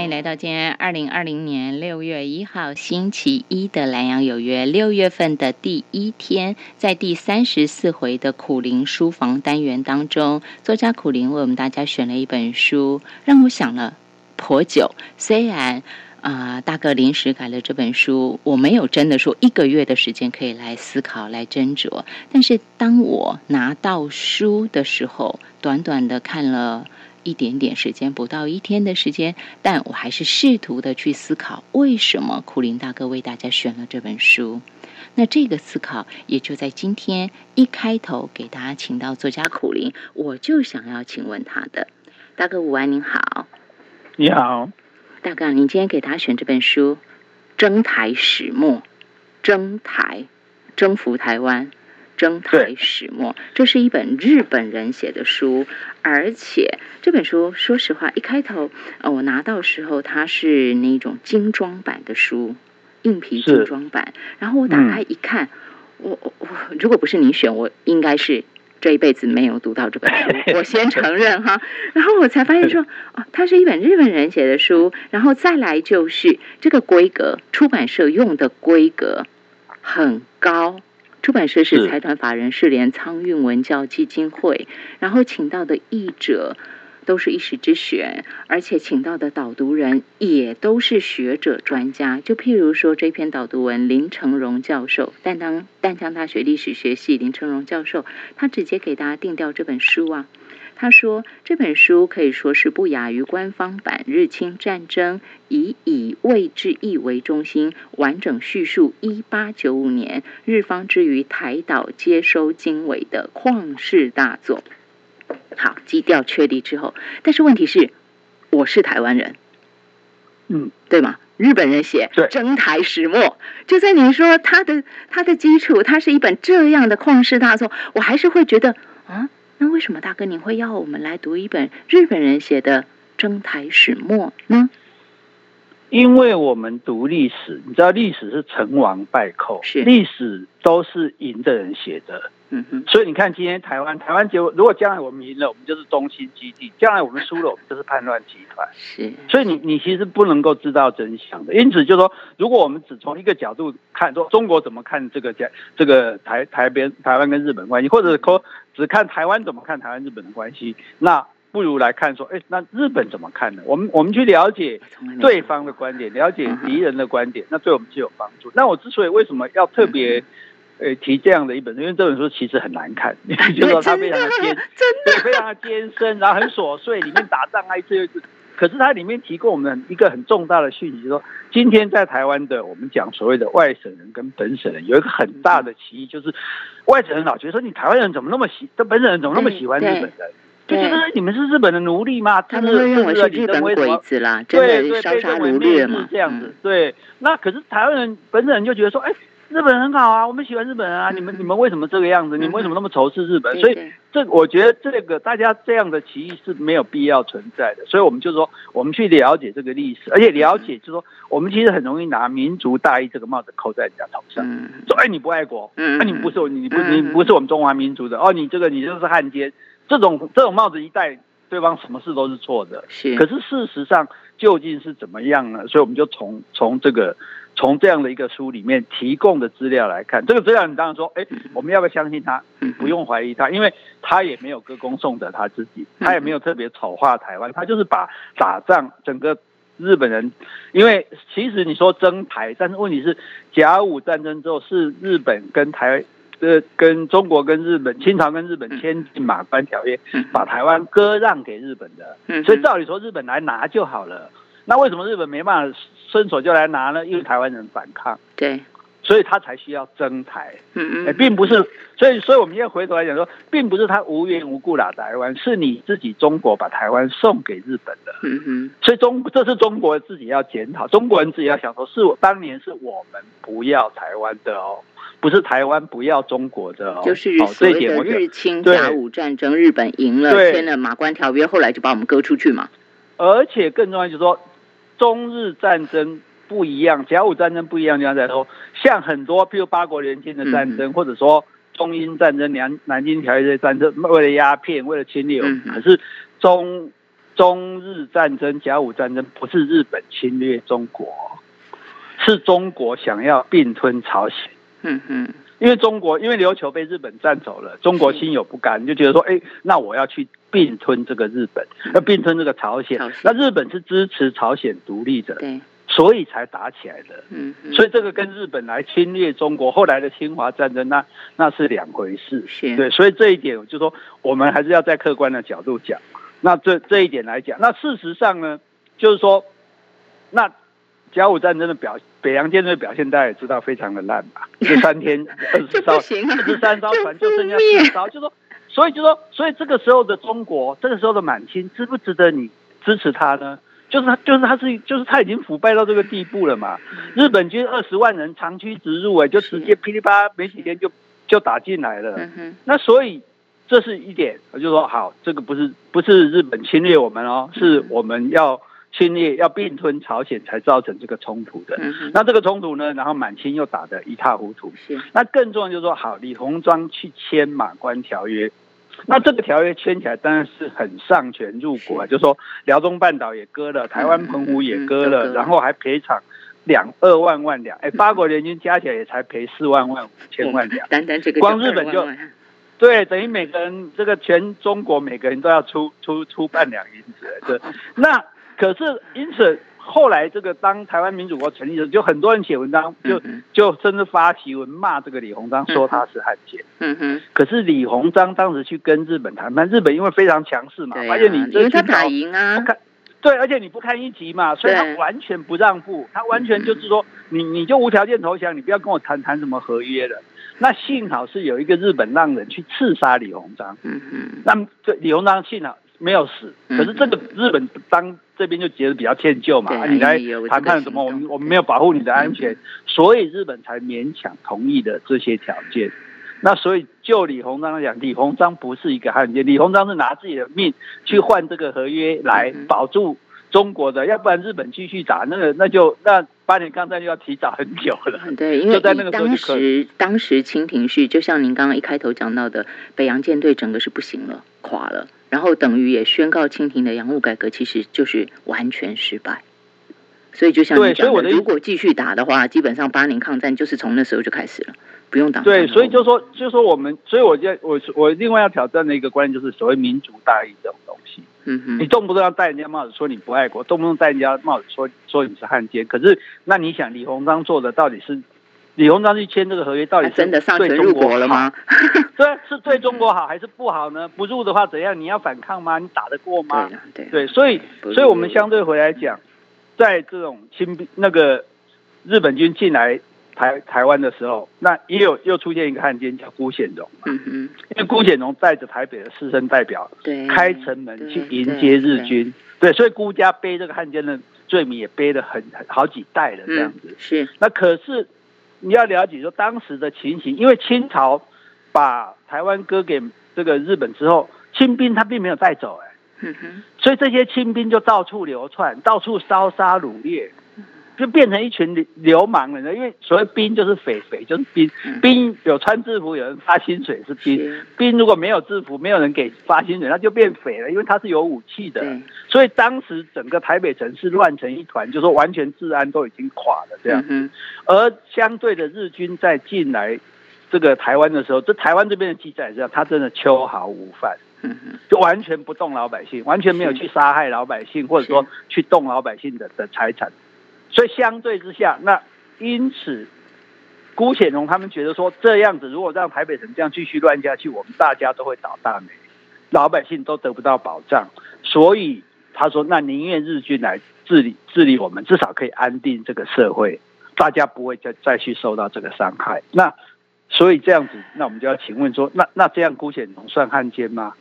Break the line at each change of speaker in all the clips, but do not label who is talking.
欢迎来到今天二零二零年六月一号星期一的蓝洋有约。六月份的第一天，在第三十四回的苦灵书房单元当中，作家苦灵为我们大家选了一本书，让我想了颇久。虽然啊，大哥临时改了这本书，我没有真的说一个月的时间可以来思考、来斟酌。但是当我拿到书的时候，短短的看了。一点点时间，不到一天的时间，但我还是试图的去思考，为什么苦林大哥为大家选了这本书。那这个思考也就在今天一开头给大家请到作家苦林，我就想要请问他的大哥午安，您好，
你好，
大哥，您今天给大家选这本书《征台始末》，征台，征服台湾。征台始末，这是一本日本人写的书，而且这本书，说实话，一开头，呃，我拿到时候，它是那种精装版的书，硬皮精装版。然后我打开一看，我我如果不是你选，我应该是这一辈子没有读到这本书，我先承认哈。然后我才发现说，哦，它是一本日本人写的书，然后再来就是这个规格，出版社用的规格很高。出版社是财团法人世联苍运文教基金会，然后请到的译者都是一时之选，而且请到的导读人也都是学者专家。就譬如说这篇导读文，林成荣教授，淡当淡江大学历史学系林成荣教授，他直接给大家定调这本书啊。他说：“这本书可以说是不亚于官方版《日清战争》，以以魏志毅为中心，完整叙述一八九五年日方之于台岛接收经纬的旷世大作。”好，基调确立之后，但是问题是，我是台湾人，
嗯，
对吗？日本人写《征台始末》，就在你说他的他的基础，它是一本这样的旷世大作，我还是会觉得啊。那为什么大哥您会要我们来读一本日本人写的《征台始末》呢？
因为我们读历史，你知道历史是成王败寇，
是
历史都是赢的人写的。
嗯哼，
所以你看，今天台湾台湾结果，如果将来我们赢了，我们就是中心基地；将来我们输了，我们就是叛乱集团。
是，
所以你你其实不能够知道真相的。因此，就说如果我们只从一个角度看，说中国怎么看这个讲这个台台边台湾跟日本关系，或者说只看台湾怎么看台湾日本的关系，那不如来看说，哎，那日本怎么看呢？我们我们去了解对方的观点，了解敌人的观点，那对我们是有帮助。那我之所以为什么要特别？呃，提这样的一本书，因为这本书其实很难看，就说它非常 的艰，对，非常的艰深，然后很琐碎，里面打仗啊，一次又一次。可是它里面提供我们一个很重大的讯息，说今天在台湾的我们讲所谓的外省人跟本省人有一个很大的歧义，就是外省人老觉得说你台湾人怎么那么喜，这本省人怎么那么喜欢日本人？就觉得你们是日本的奴隶吗？
他们会认为是日本鬼子啦，对对，烧杀掳掠嘛，
这样子。对，那可是台湾人本省人就觉得说，哎。日本很好啊，我们喜欢日本人啊。你们你们为什么这个样子？你们为什么那么仇视日本？所以这我觉得这个大家这样的歧义是没有必要存在的。所以我们就说，我们去了解这个历史，而且了解就是说，我们其实很容易拿民族大义这个帽子扣在人家头上，说哎你不爱国，那你不是你不你不是我们中华民族的哦，你这个你就是汉奸。这种这种帽子一戴，对方什么事都是错的。
是，
可是事实上究竟是怎么样呢？所以我们就从从这个。从这样的一个书里面提供的资料来看，这个资料你当然说，哎，我们要不要相信他？不用怀疑他，因为他也没有歌功颂德他自己，他也没有特别丑化台湾，他就是把打仗整个日本人，因为其实你说征台，但是问题是甲午战争之后是日本跟台呃跟中国跟日本清朝跟日本签订马关条约，把台湾割让给日本的，所以照理说日本来拿就好了。那为什么日本没办法伸手就来拿呢？因为台湾人反抗，
对，
所以他才需要征台。
嗯嗯，
并不是，所以所以我们现在回头来讲说，并不是他无缘无故打台湾，是你自己中国把台湾送给日本的。
嗯嗯，
所以中这是中国自己要检讨，中国人自己要想说，是我当年是我们不要台湾的哦，不是台湾不要中国的哦。
就是所谓的日清甲午战争，日本赢了，签了马关条约，后来就把我们割出去嘛。
而且更重要就是说。中日战争不一样，甲午战争不一样，地方在说，像很多，譬如八国联军的战争，或者说中英战争、南南京条约这些战争，为了鸦片，为了侵略，可是中中日战争、甲午战争不是日本侵略中国，是中国想要并吞朝鲜。
嗯嗯，
因为中国因为琉球被日本占走了，中国心有不甘，就觉得说，哎，那我要去并吞这个日本，要并吞这个朝鲜。那日本是支持朝鲜独立的，所以才打起来的。
嗯，
所以这个跟日本来侵略中国，后来的侵华战争，那那是两回事。
是，
对，所以这一点就说，我们还是要在客观的角度讲。那这这一点来讲，那事实上呢，就是说，那甲午战争的表北洋舰队表现，大家也知道非常的烂吧？这三天二十艘、四十三艘船就剩下四艘，就说，所以就说，所以这个时候的中国，这个时候的满清，值不值得你支持他呢？就是他，就是他是，就是他已经腐败到这个地步了嘛？日本军二十万人长驱直入，哎，就直接噼里啪啦，没几天就就打进来了。那所以。这是一点，我就说好，这个不是不是日本侵略我们哦，是我们要侵略要并吞朝鲜才造成这个冲突的。那这个冲突呢，然后满清又打得一塌糊涂。那更重要就是说，好，李鸿章去签马关条约，那这个条约签起来当然是很上权入国啊，就说辽东半岛也割了，台湾澎湖也割了，然后还赔偿两二万万两，哎，八国联军加起来也才赔四万万五千万两，
单单这个
光日本就。对，等于每个人这个全中国每个人都要出出出半两银子，对。那可是因此后来这个当台湾民主国成立的时候，就很多人写文章，就就甚至发檄文骂这个李鸿章，说他是汉奸。
嗯哼。
可是李鸿章当时去跟日本谈判，日本因为非常强势嘛，发现你因
为他打赢啊，
看对，而且你不堪一击嘛，所以他完全不让步，他完全就是说你你就无条件投降，你不要跟我谈谈什么合约了。那幸好是有一个日本浪人去刺杀李鸿章，
嗯嗯，
那这李鸿章幸好没有死，可是这个日本当这边就觉得比较歉疚嘛，你来谈判什么，我们我们没有保护你的安全，所以日本才勉强同意的这些条件。那所以就李鸿章来讲，李鸿章不是一个汉奸，李鸿章是拿自己的命去换这个合约来保住。中国的，要不然日本继续打，那个那就那八年抗战就要提早很久了。
对，因为当时当时清廷是就像您刚刚一开头讲到的，北洋舰队整个是不行了，垮了，然后等于也宣告清廷的洋务改革其实就是完全失败。所以就像你讲的，如果继续打的话，基本上八年抗战就是从那时候就开始了，不用打。
对，所以就说就说我们，所以我就我我另外要挑战的一个观念就是所谓民族大义这种东西。
嗯哼，
你动不动要戴人家帽子说你不爱国，动不动戴人家帽子说说你是汉奸。可是那你想，李鸿章做的到底是李鸿章去签这个合约，到底
真的上权入国了吗？
对，是对中国好还是不好呢？不入的话怎样？你要反抗吗？你打得过吗？
对
对，所以所以我们相对回来讲。在这种清兵那个日本军进来台台湾的时候，那也有又出现一个汉奸叫辜显荣。
嗯嗯。
因为辜显荣带着台北的士生代表，
对，
开城门去迎接日军。对，所以辜家背这个汉奸的罪名也背了很好几代了，这样子。
是。
那可是你要了解说当时的情形，因为清朝把台湾割给这个日本之后，清兵他并没有带走，哎。
嗯，
所以这些清兵就到处流窜，到处烧杀掳掠，就变成一群流流氓了。因为所谓兵就是匪，匪就是兵。兵有穿制服，有人发薪水是兵。兵如果没有制服，没有人给发薪水，那就变匪了，因为他是有武器的。所以当时整个台北城市乱成一团，就说完全治安都已经垮了这样。而相对的日军在进来这个台湾的时候，这台湾这边的记载是，他真的秋毫无犯。
嗯
就完全不动老百姓，完全没有去杀害老百姓，或者说去动老百姓的的财产，所以相对之下，那因此，辜显荣他们觉得说这样子，如果让台北城这样继续乱下去，我们大家都会倒大霉，老百姓都得不到保障，所以他说，那宁愿日军来治理治理我们，至少可以安定这个社会，大家不会再再去受到这个伤害。那所以这样子，那我们就要请问说，那那这样辜显荣算汉奸吗？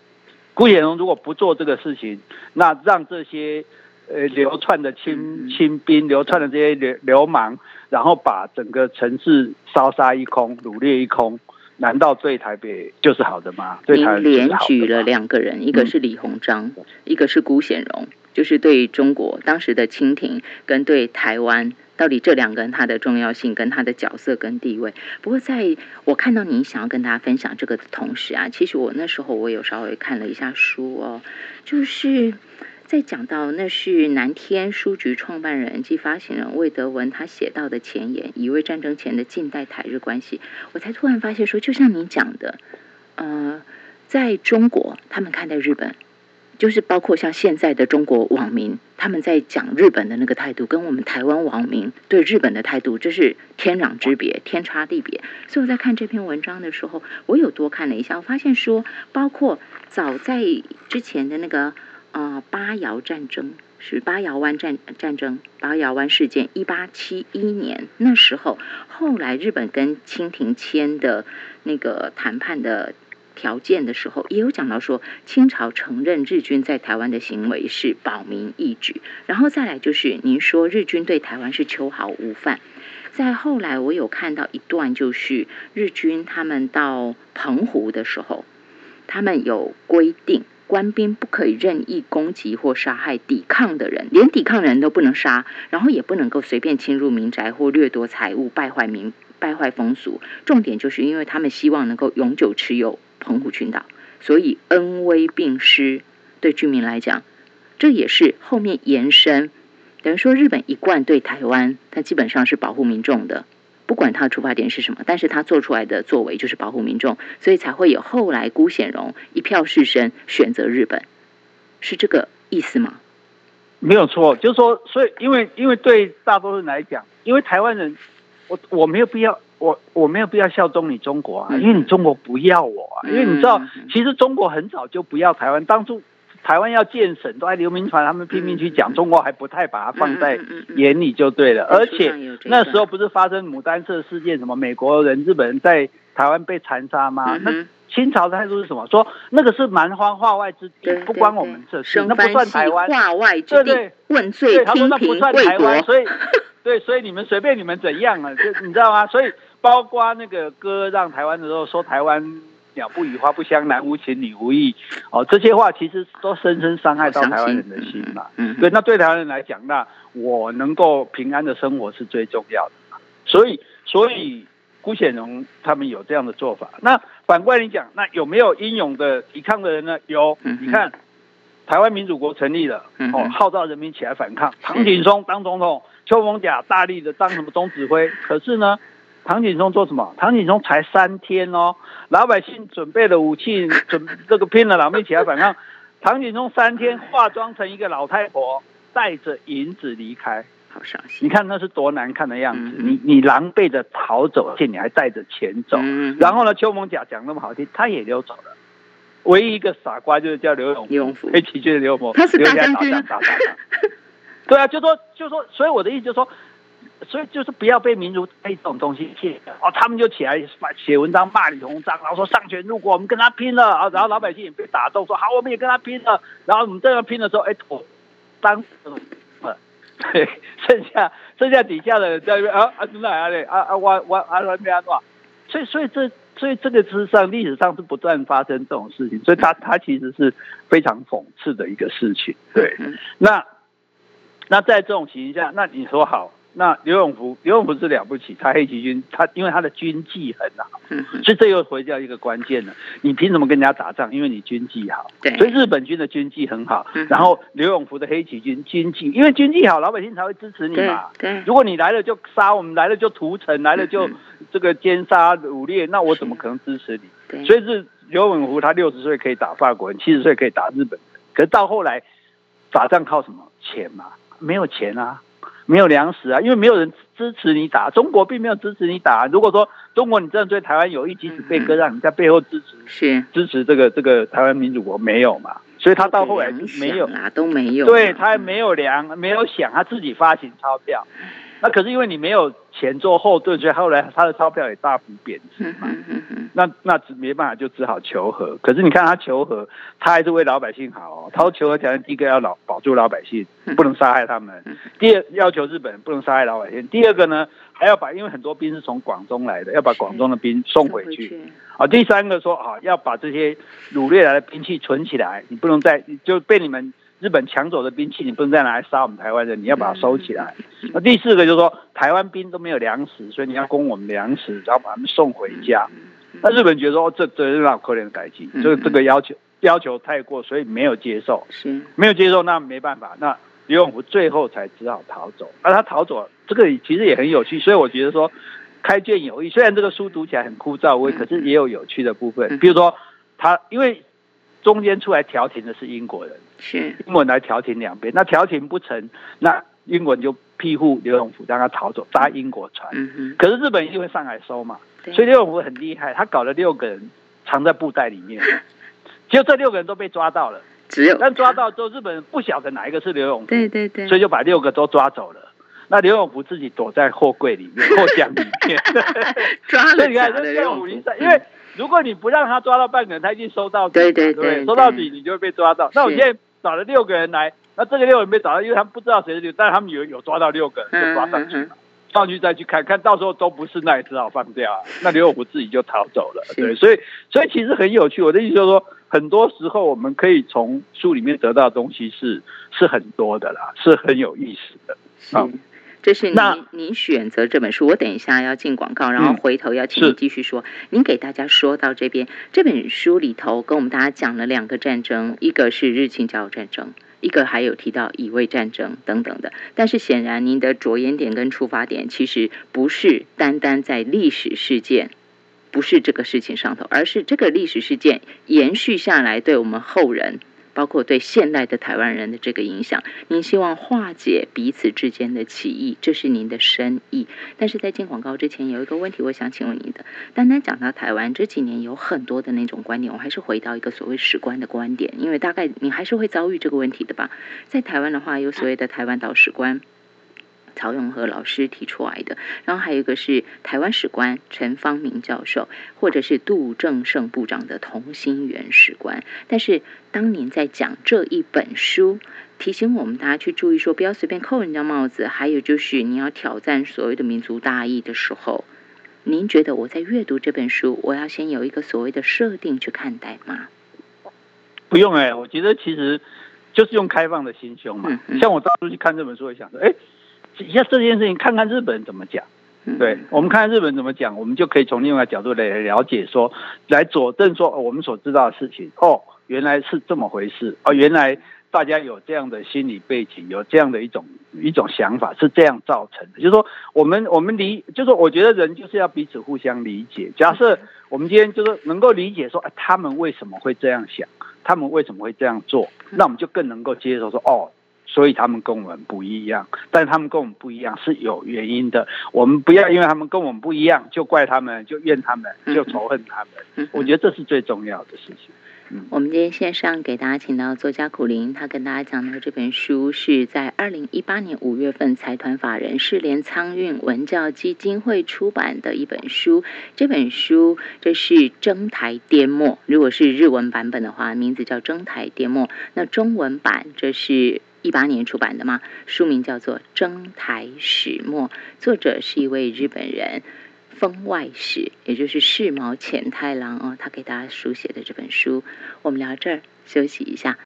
辜显荣如果不做这个事情，那让这些呃流窜的清清兵、流窜的这些流流氓，然后把整个城市烧杀一空、掳掠一空，难道对台北就是好的吗？对台
连举了两个人，一个是李鸿章，一个是辜显荣，就是对中国当时的清廷跟对台湾。到底这两个人他的重要性跟他的角色跟地位？不过在我看到你想要跟大家分享这个的同时啊，其实我那时候我有稍微看了一下书哦，就是在讲到那是南天书局创办人及发行人魏德文他写到的前言，以为战争前的近代台日关系，我才突然发现说，就像你讲的，呃，在中国他们看待日本。就是包括像现在的中国网民，他们在讲日本的那个态度，跟我们台湾网民对日本的态度，这是天壤之别，天差地别。所以我在看这篇文章的时候，我有多看了一下，我发现说，包括早在之前的那个呃八瑶战争，是八瑶湾战战争，八瑶湾事件，一八七一年那时候，后来日本跟清廷签的那个谈判的。条件的时候，也有讲到说，清朝承认日军在台湾的行为是保民义举，然后再来就是您说日军对台湾是秋毫无犯。在后来，我有看到一段，就是日军他们到澎湖的时候，他们有规定，官兵不可以任意攻击或杀害抵抗的人，连抵抗人都不能杀，然后也不能够随便侵入民宅或掠夺财物，败坏民败坏风俗。重点就是因为他们希望能够永久持有。澎湖群岛，所以恩威并施，对居民来讲，这也是后面延伸。等于说，日本一贯对台湾，它基本上是保护民众的，不管他的出发点是什么，但是他做出来的作为就是保护民众，所以才会有后来辜显荣一票士绅选择日本，是这个意思吗？
没有错，就是说，所以因为因为对大多数人来讲，因为台湾人，我我没有必要。我我没有必要效忠你中国啊，因为你中国不要我啊，因为你知道，其实中国很早就不要台湾，当初台湾要建省，都在刘铭传他们拼命去讲，中国还不太把它放在眼里就对了。而且那时候不是发生牡丹社事件，什么美国人、日本人在台湾被残杀吗？那清朝的态度是什么？说那个是蛮荒化外之地，不关我们这事，那不算台湾。
化外之地，问罪
批评
贵国，
所以对，所以你们随便你们怎样啊？就你知道吗？所以。包括那个割让台湾的时候说台湾鸟不语花不香男无情女无义哦这些话其实都深深伤害到台湾人的心嘛。嗯，对，那对台湾人来讲，那我能够平安的生活是最重要的。所以，所以辜显荣他们有这样的做法。那反过来讲，那有没有英勇的抵抗的人呢？有，你看台湾民主国成立了，哦，号召人民起来反抗。唐景崧当总统，邱逢甲大力的当什么总指挥，可是呢？唐景崧做什么？唐景崧才三天哦，老百姓准备了武器，准这个拼了老命起来反抗。唐景崧三天化妆成一个老太婆，带着银子离开，
好伤心。
你看那是多难看的样子，你你狼狈的逃走，而且你还带着钱走。然后呢，邱蒙甲讲那么好听，他也溜走了。唯一一个傻瓜就是叫刘永福，被起军的刘永福，
他是大将军。
对啊，就说就说，所以我的意思就是说。所以就是不要被民族这种东西骗哦，他们就起来写文章骂李鸿章，然后说上权入国，我们跟他拼了啊！然后老百姓也被打动，说好，我们也跟他拼了。然后我们这样拼的时候，哎，当呃，对，剩下剩下底下的人在那边啊啊，真的啊嘞啊啊，我我啊那边啊，所以所以这所以这个事实上历史上是不断发生这种事情，所以他他其实是非常讽刺的一个事情。对，那那在这种情形下，那你说好？那刘永福，刘永福是了不起，他黑旗军，他因为他的军纪很好，所以这又回到一个关键了。你凭什么跟人家打仗？因为你军纪好。
对。
所以日本军的军纪很好，然后刘永福的黑旗军军纪，因为军纪好，老百姓才会支持你嘛。
对。
如果你来了就杀，我们来了就屠城，来了就这个奸杀掳掠，那我怎么可能支持你？
对。
所以是刘永福，他六十岁可以打法国人，七十岁可以打日本人，可是到后来打仗靠什么？钱嘛，没有钱啊。没有粮食啊，因为没有人支持你打。中国并没有支持你打。如果说中国你真的对台湾有意，即使被割让，你在背后支持
是
支持这个这个台湾民主国没有嘛？所以他到后来没有
啊，都没有。
对他没有粮，没有想他自己发行钞票。那可是因为你没有钱做后盾，所以后来他的钞票也大幅贬值嘛。那那只没办法，就只好求和。可是你看他求和，他还是为老百姓好。他求和条件第一个要老保住老百姓，不能杀害他们；第二要求日本不能杀害老百姓；第二个呢，还要把因为很多兵是从广东来的，要把广东的兵送回去。啊，第三个说啊，要把这些掳掠来的兵器存起来，你不能再就被你们。日本抢走的兵器，你不能再拿来杀我们台湾人，你要把它收起来。那第四个就是说，台湾兵都没有粮食，所以你要供我们粮食，然后把他们送回家。那日本觉得说，这这是让可怜的改进，这个这个要求要求太过，所以没有接受，
是
没有接受，那没办法，那李永福最后才只好逃走。那他逃走，这个其实也很有趣，所以我觉得说开卷有益。虽然这个书读起来很枯燥可是也有有趣的部分。比如说他，因为中间出来调停的是英国人，
是。
英国人来调停两边，那调停不成，那英国人就庇护刘永福，让他逃走，搭英国船。
嗯，
可是日本一定会上海收嘛，所以刘永福很厉害，他搞了六个人藏在布袋里面，结果这六个人都被抓到了。
只有。
但抓到之后，日本人不晓得哪一个是刘永福，
对对对，
所以就把六个都抓走了。那刘永福自己躲在货柜里面、货箱里面。
抓
所以你看，
刘永福。
因为如果你不让他抓到半个人，他一定收到
对对
对收到
对
底你就会被抓到。那我
是
现在找了六个人来，那这个六个人被找到，因为他们不知道谁是六，但是他们有有抓到六个人，就抓上去
嗯嗯
了。上去再去看看到时候都不是，那也只好放掉啊。那刘永福自己就逃走了，
是
对，所以所以其实很有趣。我的意思就是说，很多时候我们可以从书里面得到的东西是是很多的啦，是很有意思的。好
是，这是您您选择这本书。我等一下要进广告，然后
嗯
回头要请您继续说。您给大家说到这边，这本书里头跟我们大家讲了两个战争，一个是日清甲午战争。一个还有提到乙未战争等等的，但是显然您的着眼点跟出发点其实不是单单在历史事件，不是这个事情上头，而是这个历史事件延续下来对我们后人包括对现代的台湾人的这个影响，您希望化解彼此之间的歧义，这是您的深意。但是在进广告之前，有一个问题我想请问您的。单单讲到台湾这几年有很多的那种观点，我还是回到一个所谓史观的观点，因为大概你还是会遭遇这个问题的吧。在台湾的话，有所谓的台湾岛史观。曹永和老师提出来的，然后还有一个是台湾史官陈方明教授，或者是杜正胜部长的同心圆史观。但是当您在讲这一本书，提醒我们大家去注意说，不要随便扣人家帽子，还有就是你要挑战所谓的民族大义的时候，您觉得我在阅读这本书，我要先有一个所谓的设定去看待吗？
不用哎、我觉得其实就是用开放的心胸嘛。像我当初去看这本书，我想说，哎，一下这件事情看看日本人怎么讲。
嗯
对，我们看看日本怎么讲，我们就可以从另外角度来了解说，来佐证说、哦我们所知道的事情，哦，原来是这么回事，哦，原来大家有这样的心理背景，有这样的一种一种想法是这样造成的。就是说，我们我们理，就是说我觉得人就是要彼此互相理解。假设我们今天就是能够理解说，哎，他们为什么会这样想，他们为什么会这样做，那我们就更能够接受说，哦。所以他们跟我们不一样，但他们跟我们不一样是有原因的。我们不要因为他们跟我们不一样就怪他们，就怨他们，就仇恨他们。我觉得这是最重要的事情。
我们今天线上给大家请到作家苦林，他跟大家讲的这本书是在二零一八年五月份财团法人世联苍运文教基金会出版的一本书。这本书这是征台颠墨，如果是日文版本的话，名字叫征台颠墨。那中文版这是。一八年出版的嘛，书名叫做《征台始末》，作者是一位日本人。封外史，也就是世毛浅太郎哦，他给大家书写的这本书，我们聊这儿，休息一下，